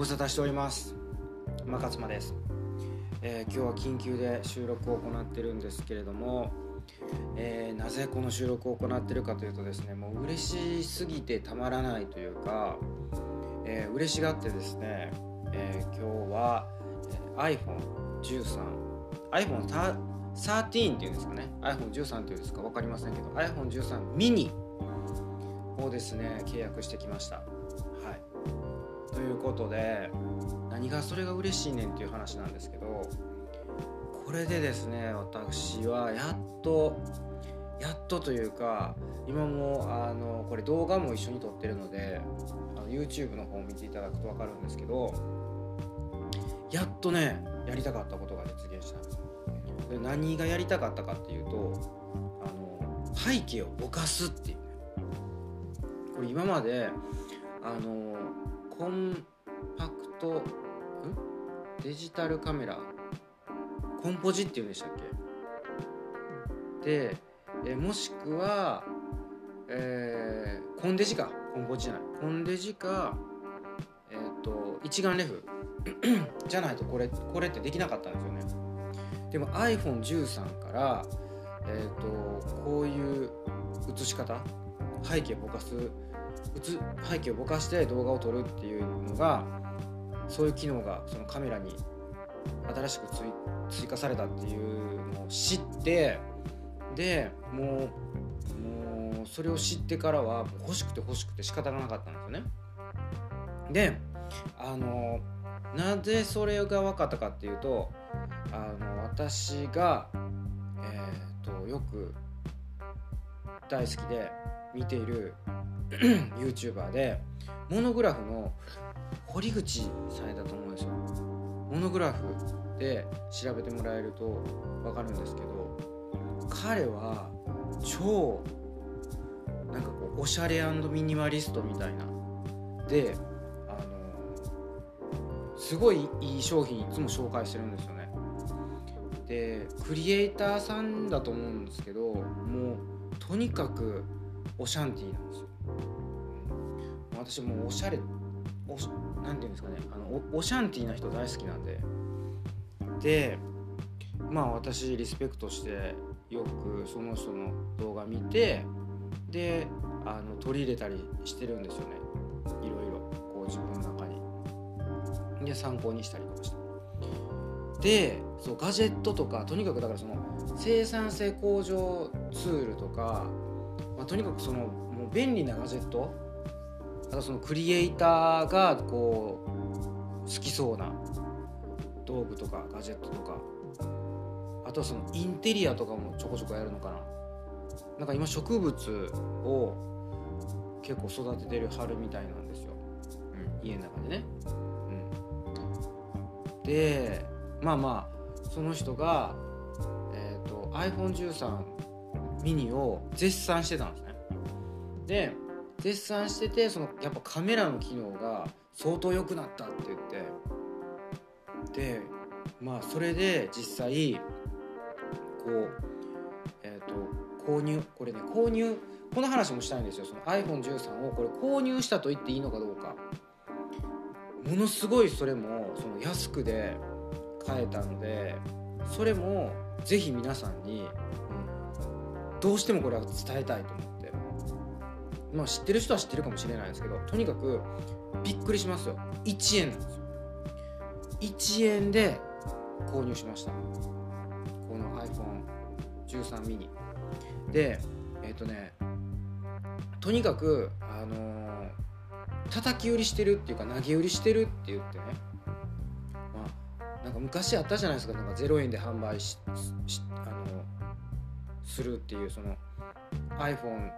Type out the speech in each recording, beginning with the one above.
ご無沙汰しております。馬勝間です、えー、今日は緊急で収録を行ってるんですけれども、えー、なぜこの収録を行ってるかというとですねもう嬉しすぎてたまらないというか、えー、嬉しがってですね、え今日は、iPhone13 iPhone13 っていうんですかね。iPhone13 っていうんですか分かりませんけど iPhone13 mini をですね契約してきました。ということで何がそれが嬉しいねんっていう話なんですけどこれでですね私はやっとやっとというか今もあのこれ動画も一緒に撮ってるのであの YouTube の方を見ていただくと分かるんですけどやっとねやりたかったことが実現した。で何がやりたかったかっていうとあの背景をぼかすっていう。ねこれ今まであのコンパクトん？デジタルカメラ。コンポジっていうんでしたっけ？でえもしくは、えー、コンデジか。コンポジじゃない。コンデジかえっ、ー、と一眼レフ。じゃないとこれこれってできなかったんですよね。でも iPhone13 からえっ、ー、とこういう写し方？背景ぼかす背景をぼかして動画を撮るっていうのがそういう機能がそのカメラに新しく追加されたっていうのを知ってでもうもうそれを知ってからは欲しくて欲しくて仕方がなかったんですよね。であのなぜそれが分かったかっていうとあの私が、えーとよく大好きで見ている YouTuber でモノグラフの堀口さんだと思うんですよ。モノグラフで調べてもらえると分かるんですけど彼は超なんかこうおしゃれミニマリストみたいな。であのすごいいい商品いつも紹介してるんですよね。でクリエイターさんだと思うんですけどもうとにかくオシャンティーなんですよ。私もうおしゃれおなんていうんですかねあのおシャンティーな人大好きなんで。でまあ私リスペクトしてよくその人の動画見てであの取り入れたりしてるんですよね。いろいろこう自分の中に。で参考にしたりとかして。でそうガジェットとかとにかくだからその生産性向上ツールとか、まあ、とにかくそのもう便利なガジェットあとそのクリエイターがこう好きそうな道具とかガジェットとかあとはそのインテリアとかもちょこちょこやるのかな。なんか今植物を結構育ててる春みたいなんですよ、うん、家の中でね、うん、でまあまあその人が、えーと、と iPhone13 ミニを絶賛してたんですね。で絶賛しててそのやっぱカメラの機能が相当良くなったって言って。でまあそれで実際こうえっ、ー、と購入これね購入この話もしたいんですよ。その iPhone13 をこれ購入したと言っていいのかどうか。ものすごいそれもその安くで買えたのでそれもぜひ皆さんに、うん、どうしてもこれは伝えたいと思って。まあ知ってる人は知ってるかもしれないですけどとにかくびっくりしますよ。1円なんですよ。1円で購入しました。この iPhone13 mini でえっ、ー、とねとにかくあのー、叩き売りしてるっていうか投げ売りしてるって言ってね。まあなんか昔あったじゃないですか。なんか0円で販売しあのするっていうその iPhone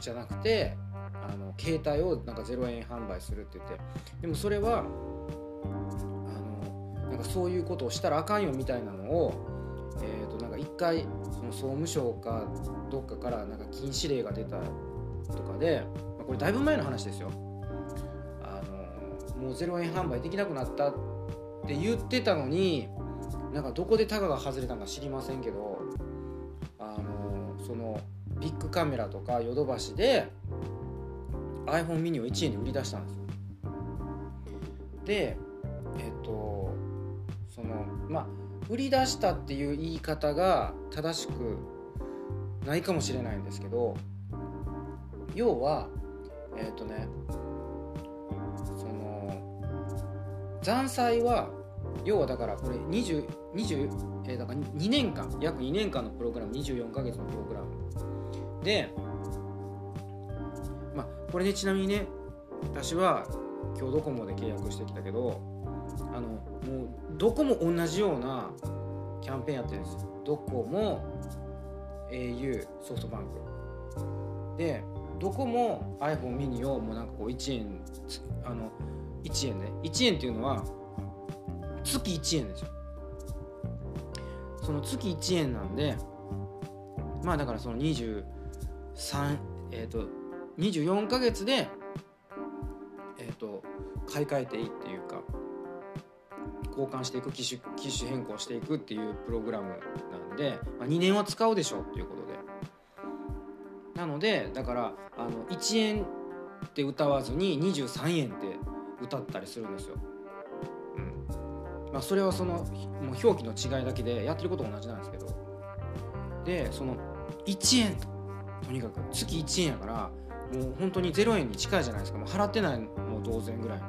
じゃなくてあの携帯をなんか0円販売するって言ってでもそれはあのなんかそういうことをしたらあかんよみたいなのを、えー、となんか一回その総務省かどっかからなんか禁止令が出たとかで、まあ、これだいぶ前の話ですよ。あのもう0円販売できなくなったって言ってたのになんかどこでタガが外れたのか知りませんけどあのそのビッグカメラとかヨドバシで iPhone mini を1円で売り出したんですよ。でえっ、とそのまあ売り出したっていう言い方が正しくないかもしれないんですけど要はえっ、とねその残債は要はだからこれ20 20、えー、だから2年間約2年間のプログラム24ヶ月のプログラムでまあこれねちなみにね私は今日ドコモで契約してきたけどあのもうどこも同じようなキャンペーンやってるんですどこも au ソフトバンク。でどこも iPhone mini をもうなんかこう1円あの1円ね。1円っていうのは月1円ですよ。その月1円なんでまあだからその3えっ、ー、と24ヶ月でえっ、ー、と買い替えていいっていうか交換していく機種機種変更していくっていうプログラムなんで、まあ、2年は使うでしょうっていうことで。なのでだからあの1円って歌わずに23円って歌ったりするんですよ。うん。まあ、それはそのもう表記の違いだけでやってること同じなんですけど。でその1円ととにかく月1円やからもう本当に0円に近いじゃないですか。もう払ってないも同然ぐらい。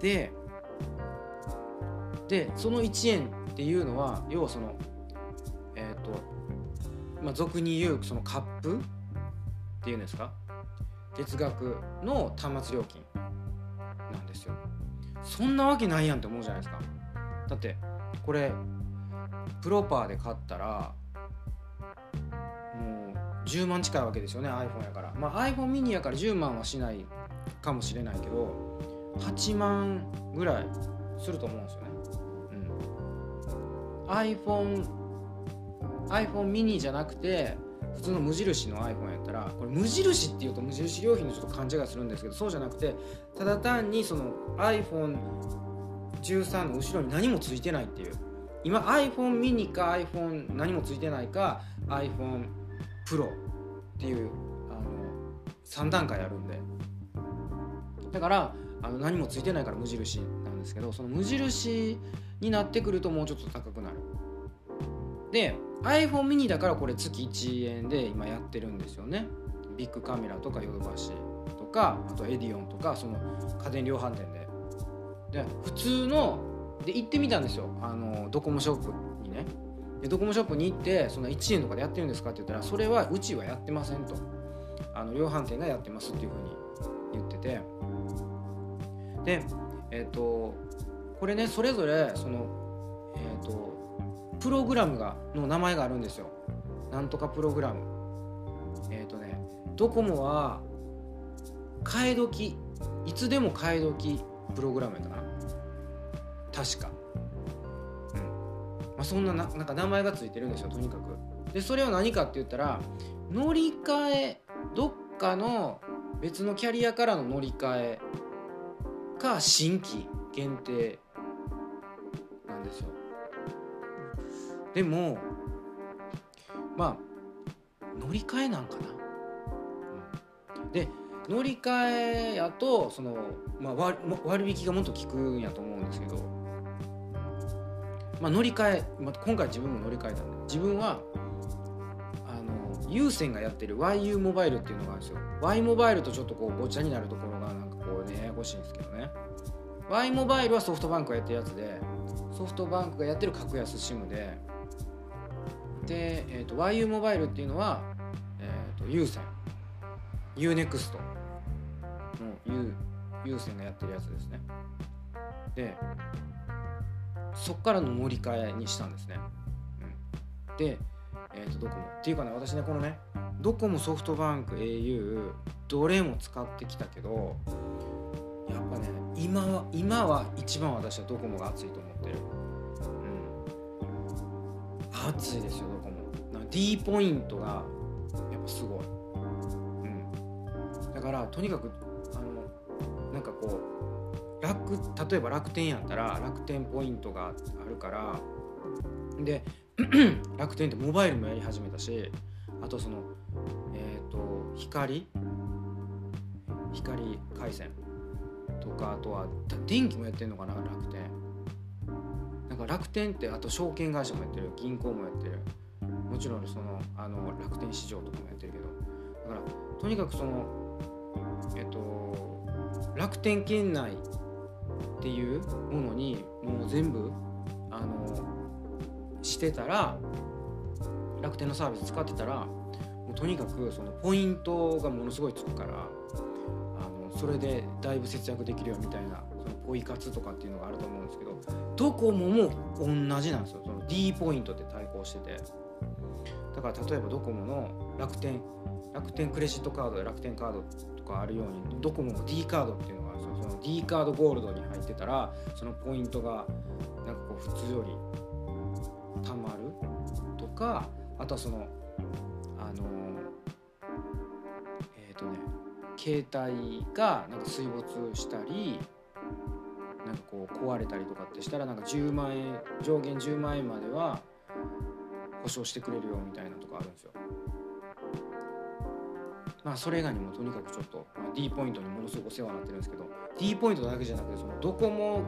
ででその1円っていうのは要はそのえっ、ー、とまあ俗に言うそのカップっていうんですか？月額の端末料金なんですよ。そんなわけないやんって思うじゃないですか。だってこれプロパーで買ったら10万近いわけですよね iPhone やから。まあ iPhone mini やから10万はしないかもしれないけど8万ぐらいすると思うんですよね。うん。iPhone iPhone mini じゃなくて普通の無印の iPhone やったらこれ無印っていうと無印良品のちょっと勘違いするんですけどそうじゃなくてただ単にその iPhone13 の後ろに何もついてないっていう。今 iPhone mini か iPhone 何もついてないか iPhone Pro っていうあの3段階あるんで。だからあの何もついてないから無印なんですけどその無印になってくるともうちょっと高くなる。で iPhone mini だからこれ月1円で今やってるんですよね。ビッグカメラとかヨドバシとかあとエディオンとかその家電量販店で。で普通ので行ってみたんですよ。あのドコモショップにね。でドコモショップに行ってその1円とかでやってるんですかって言ったらそれはうちはやってませんと。あの量販店がやってますっていうふうに言ってて。でえっ、ー、とこれねそれぞれそのえっ、ー、とプログラムがの名前があるんですよ。なんとかプログラム。えっ、ー、とねドコモは替え時いつでも替え時プログラムやったかな。確か。まあそんななんか名前がついてるんですよとにかく。でそれは何かって言ったら乗り換えどっかの別のキャリアからの乗り換えか新規限定なんですよ。でもまあ乗り換えなんかな、うん、で乗り換えやとその、まあ、割割引がもっと効くんやと思うんですけど、まあ、乗り換え、まあ、今回自分も乗り換えたんで自分はあの有線がやってる YU モバイルっていうのがあるんですよ。Y モバイルとちょっとこうごちゃになるところがなんかこうねややこしいんですけどね。Y モバイルはソフトバンクがやってるやつでソフトバンクがやってる格安 SIM でで、えーと、YU モバイルっていうのは、えーと、有線。UNEXT の U 有線がやってるやつですね。でそっからの乗り換えにしたんですね、うん、で、えーと、ドコモ。っていうかね私ねこのねドコモソフトバンク au どれも使ってきたけどやっぱね今は今は一番私はドコモが熱いと思ってる。うん。熱いですよドコモ。なんか D ポイントがやっぱすごい。うん。だからとにかくあのなんかこう楽例えば楽天やったら楽天ポイントがあるからで 楽天ってモバイルもやり始めたしあとそのえっ、ー、と光光回線とかあとは電気もやってんのかな楽天。なんか楽天ってあと証券会社もやってる銀行もやってる。もちろんそのあの楽天市場とかもやってるけど。だからとにかくそのえっと楽天圏内っていうものにもう全部あのしてたら楽天のサービス使ってたらもうとにかくそのポイントがものすごいつくからあのそれでだいぶ節約できるよみたいなそのポイ活とかっていうのがあると思うんですけどドコモも同じなんですよ。その D ポイントって対抗してて。だから例えばドコモの楽天楽天クレジットカード楽天カードとかあるようにドコモも D カードっていうのがあるんその D カードゴールドに入ってたらそのポイントがなんかこう普通よりたまるとかあとはそのあのえっ、ー、とね携帯がなんか水没したりなんかこう壊れたりとかってしたらなんか10万円上限10万円までは保証してくれるよみたいなとかあるんですよ。まあそれ以外にもとにかくちょっと、まあ、D ポイントにものすごくお世話になってるんですけど D ポイントだけじゃなくてそのドコモ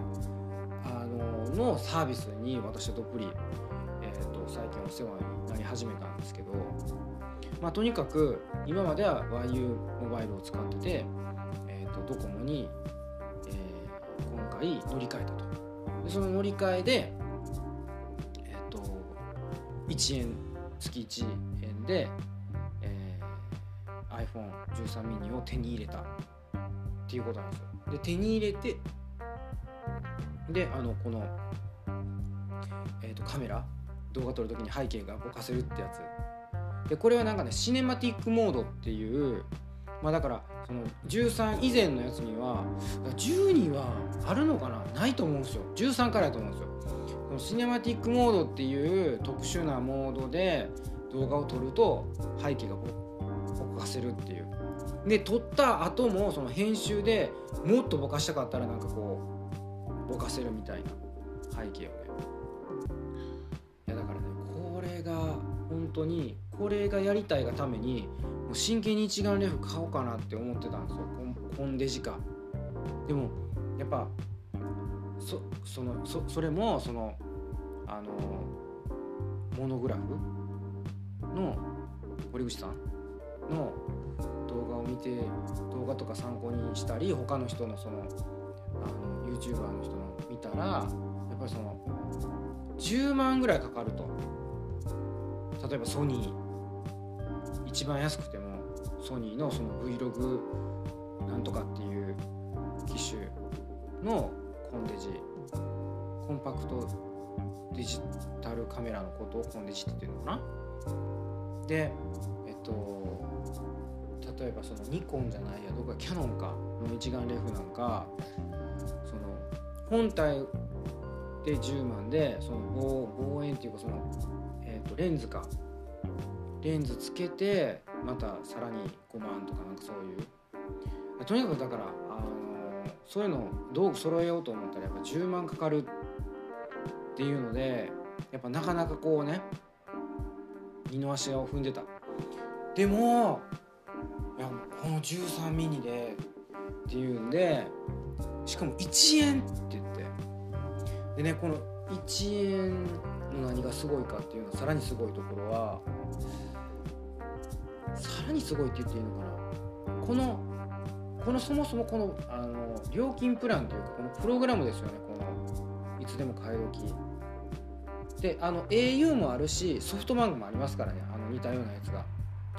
あののサービスに私はどっぷり、えーと、最近お世話になり始めたんですけど、まあ、とにかく今までは YU モバイルを使ってて、えーと、ドコモに、えー、今回乗り換えたと。でその乗り換えで、えーと、と1円月1円で、iPhone13 mini を手に入れたっていうことなんですよ。で手に入れてであのこの、えーと、カメラ動画撮る時に背景がぼかせるってやつ。でこれはなんかねシネマティックモードっていうまあだからその13以前のやつには10にはあるのかな？ないと思うんですよ。13からやと思うんですよ。このシネマティックモードっていう特殊なモードで動画を撮ると背景がぼかせるっていう。で撮った後もその編集でもっとぼかしたかったらなんかこうぼかせるみたいな背景をね。いやだからねこれが本当にこれがやりたいがためにもう真剣に一眼レフ買おうかなって思ってたんですよ。コンデジかでもやっぱそそのそそれもそのあのモノグラフの堀口さんの動画を見て動画とか参考にしたり他の人のそのあの YouTuber の人の見たらやっぱりその10万ぐらいかかると。例えばソニー。一番安くてもソニーのその Vlog なんとかっていう機種のコンデジ。コンパクトデジタルカメラのことをコンデジって言ってるのかな？でと例えばそのニコンじゃないやどこかキャノンかの一眼レフなんかその本体で10万でその望望遠っていうかその、えー、とレンズかレンズつけてまたさらに5万とかなんかそういう。とにかくだから、あの、そういうの道具揃えようと思ったらやっぱ10万かかるっていうのでやっぱなかなかこうね二の足を踏んでた。でもいやこの13ミニでっていうんでしかも1円って言って。でねこの1円の何がすごいかっていうのはさらにすごいところはさらにすごいって言っていいのかな。このこのそもそもこのあの料金プランというかこのプログラムですよねこのいつでも買い時であの au もあるしソフトバンクもありますからねあの似たようなやつが。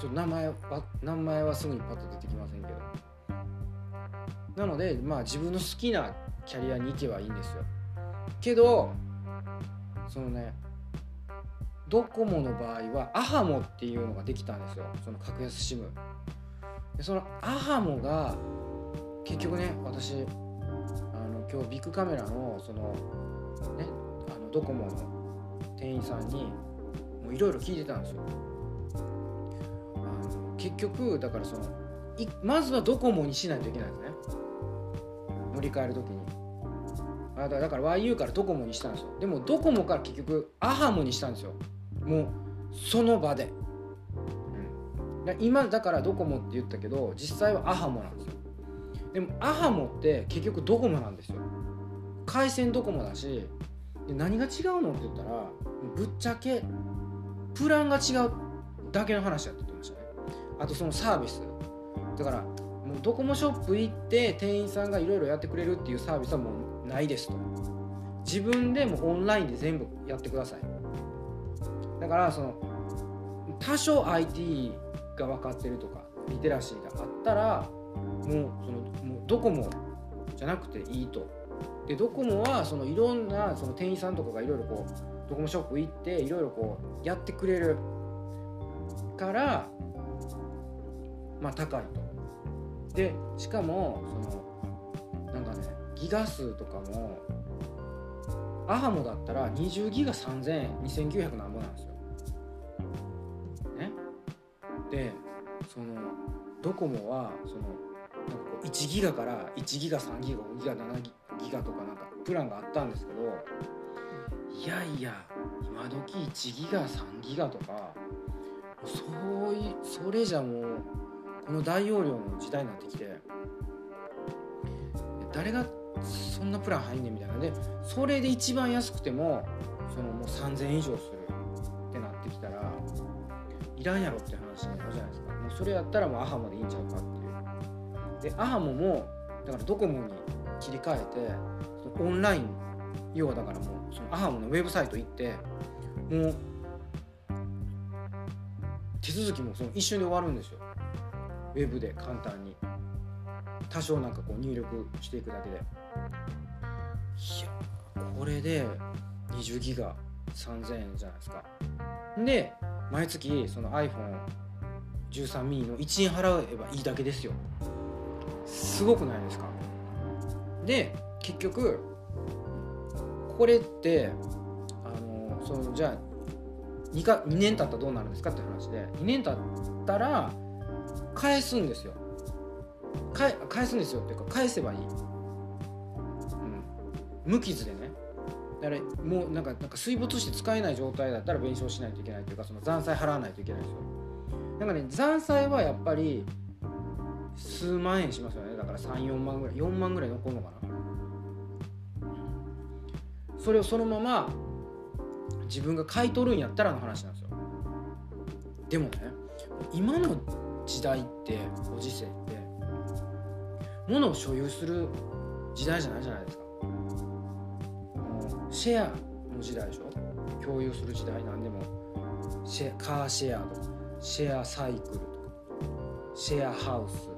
ちょっと名前は名前はすぐにパッと出てきませんけど。なのでまあ自分の好きなキャリアに行けばいいんですよ。けどそのねドコモの場合はアハモっていうのができたんですよ。その格安 SIM でそのアハモが結局ね私あの今日ビッグカメラのそのねあのドコモの店員さんにもういろいろ聞いてたんですよ。結局だからそのまずはドコモにしないといけないんですね。乗り換える時に。あだから YU からドコモにしたんですよ。でもドコモから結局アハモにしたんですよ。もうその場で、うん、今だからドコモって言ったけど実際はアハモなんですよ。でもアハモって結局ドコモなんですよ。回線ドコモだしで何が違うのって言ったらぶっちゃけプランが違うだけの話だった。あとそのサービス。だからもうドコモショップ行って店員さんがいろいろやってくれるっていうサービスはもうないですと。自分でもオンラインで全部やってください。だからその多少 IT が分かってるとかリテラシーがあったらもうそのもうドコモじゃなくていいと。でドコモはそのいろんなその店員さんとかがいろいろこうドコモショップ行っていろいろこうやってくれるからまあ高いと。でしかもそのなんかねギガ数とかもアハモだったら20ギガ3000円2900何ぼなんですよ。ね。でそのドコモはそのなんかこう1ギガから1ギガ3ギガ5ギガ7ギガとかなんかプランがあったんですけどいやいや今時1ギガ3ギガとかそういそれじゃもうの大容量の時代になってきて誰がそんなプラン入んねんみたいなでそれで一番安くてもそのもう3000円以上するってなってきたらいらんやろって話になるじゃないですか。もうそれやったらもうアハモでいいんちゃうかって。いうでアハモもだからドコモに切り替えてオンライン要はだからもうそのアハモのウェブサイト行ってもう手続きもその一瞬で終わるんですよ。ウェブで簡単に多少なんかこう入力していくだけで。いやこれで20ギガ3000円じゃないですか。で毎月その iPhone13 ミニの1円払えばいいだけですよ。すごくないですか。で結局これってあのそのじゃあ 2, か2年経ったらどうなるんですかって話で2年経ったら返すんですよ。返すんですよっていうか返せばいい、うん、無傷でね。だからもうなんかなんか水没して使えない状態だったら弁償しないといけないというかその残債払わないといけないんですよ。なんかね残債はやっぱり数万円しますよね。だから34万ぐらい。4万ぐらい残るのかな。それをそのまま自分が買い取るんやったらの話なんですよ。でもね今の時代ってご時世って物を所有する時代じゃないじゃないですか。シェアの時代でしょ？共有する時代なんでも。シェカーシェアとかシェアサイクルとかシェアハウス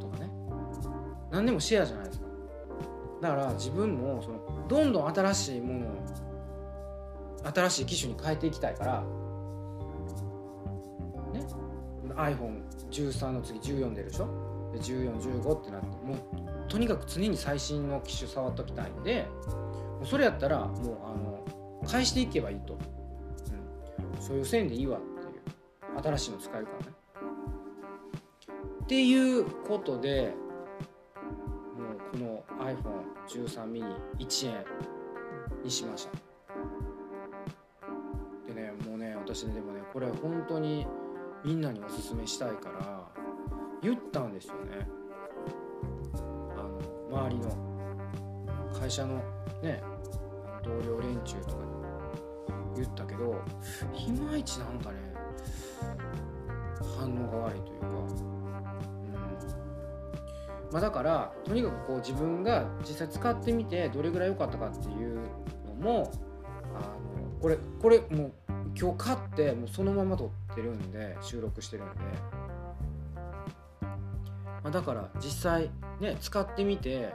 とかね。何でもシェアじゃないですか。だから自分もそのどんどん新しいものを新しい機種に変えていきたいから iPhone13 の次14出るでしょ？で1415ってなってもうとにかく常に最新の機種触っときたいんでそれやったらもうあの返していけばいいと、うん、そういう線でいいわっていう新しいの使えるからね。っていうことでもうこの iPhone13 ミニ1円にしました。でねもうね私ねでもねこれ本当にみんなにおすすめしたいから言ったんですよね。あの周りの会社のね同僚連中とかに言ったけどいまいちなんかね反応が悪いというか、うん。まあ、だからとにかくこう自分が実際使ってみてどれぐらい良かったかっていうのもあのこれこれもう今日買ってもうそのまま撮ってるんで収録してるんで、まあ、だから実際ね使ってみて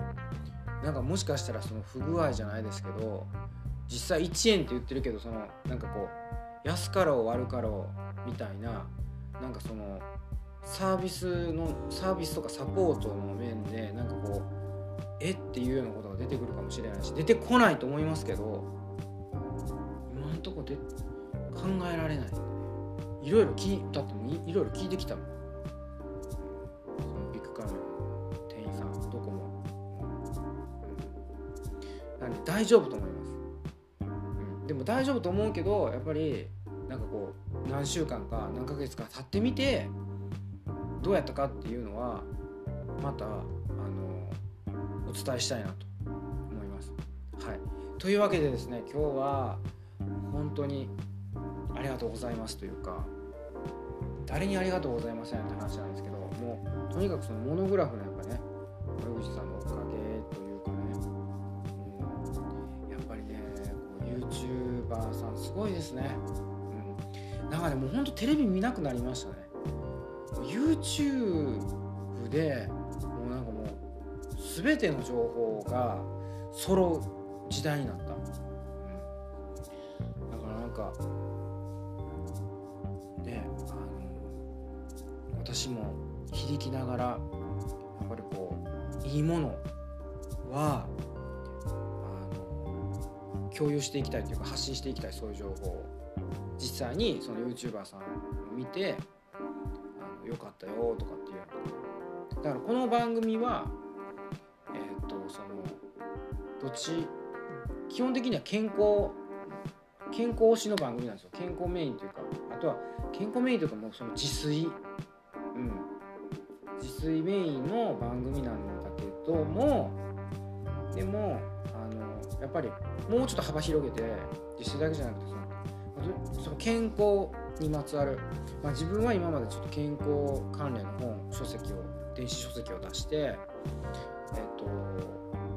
なんかもしかしたらその不具合じゃないですけど実際1円って言ってるけどそのなんかこう安かろう悪かろうみたいななんかそのサービスのサービスとかサポートの面でなんかこうえっていうようなことが出てくるかもしれないし出てこないと思いますけど今んとこで考えられない。いろいろ聞いだってもいいろいろ聞いてきたもん。そのビッグカメラの店員さんどこも、うん、なんで大丈夫と思います、うん、でも大丈夫と思うけどやっぱりなんかこう何週間か何ヶ月か経ってみてどうやったかっていうのはまたあのお伝えしたいなと思います。はい、というわけでですね今日は本当にありがとうございますというか誰にありがとうございませんって話なんですけどもうとにかくそのモノグラフのやっぱね森口さんのおかげというかね、うん、やっぱりねこう YouTuber さんすごいですね、うん、なんかねもうほんとテレビ見なくなりましたね。YouTube でもうなんかもう全ての情報が揃う時代になった、の私も響きながらやっぱりこういいものはあの共有していきたいというか発信していきたいそういう情報を。実際にその YouTuber さんを見てあのよかったよとかっていうだからこの番組はえっ、とそのどっち基本的には健康健康推しの番組なんですよ。健康メインというかあとは健康メインというかもうその自炊。メインの番組なんだけどもでもあのやっぱりもうちょっと幅広げて自炊だけじゃなくてそのその健康にまつわる、まあ、自分は今までちょっと健康関連の本書籍を電子書籍を出してえっ、と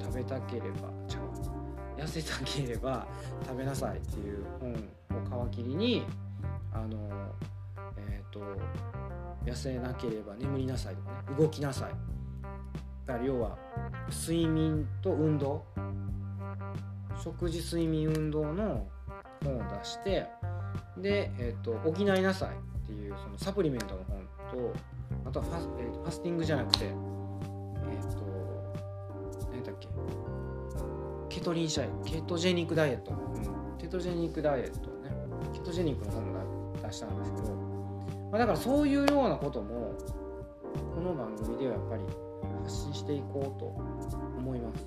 食べたければ違う痩せたければ食べなさいっていう本を皮切りにあのえっ、と痩せなければ眠りなさいとかね動きなさい。だから要は睡眠と運動。食事睡眠運動の本を出してで、えーと「補いなさい」っていうそのサプリメントの本とあとはファス,、えーとファスティングじゃなくてえっ、と何だっけ。ケトリンシャイケトジェニックダイエット、うん、ケトジェニックダイエットね。ケトジェニックの本も出したんですけど、まあ、だからそういうようなこともこの番組ではやっぱり発信していこうと思います、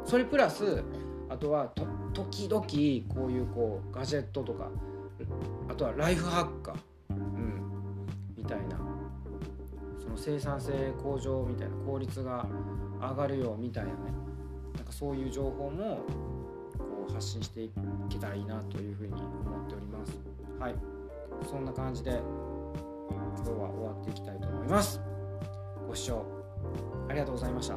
うん、それプラスあとは時々こういうこうガジェットとかあとはライフハッカー、うん、みたいな。その生産性向上みたいな効率が上がるよみたいなね。なんかそういう情報もこう発信していけたらいいなというふうに思っております。はい。そんな感じで今日は終わっていきたいと思います。ご視聴ありがとうございました。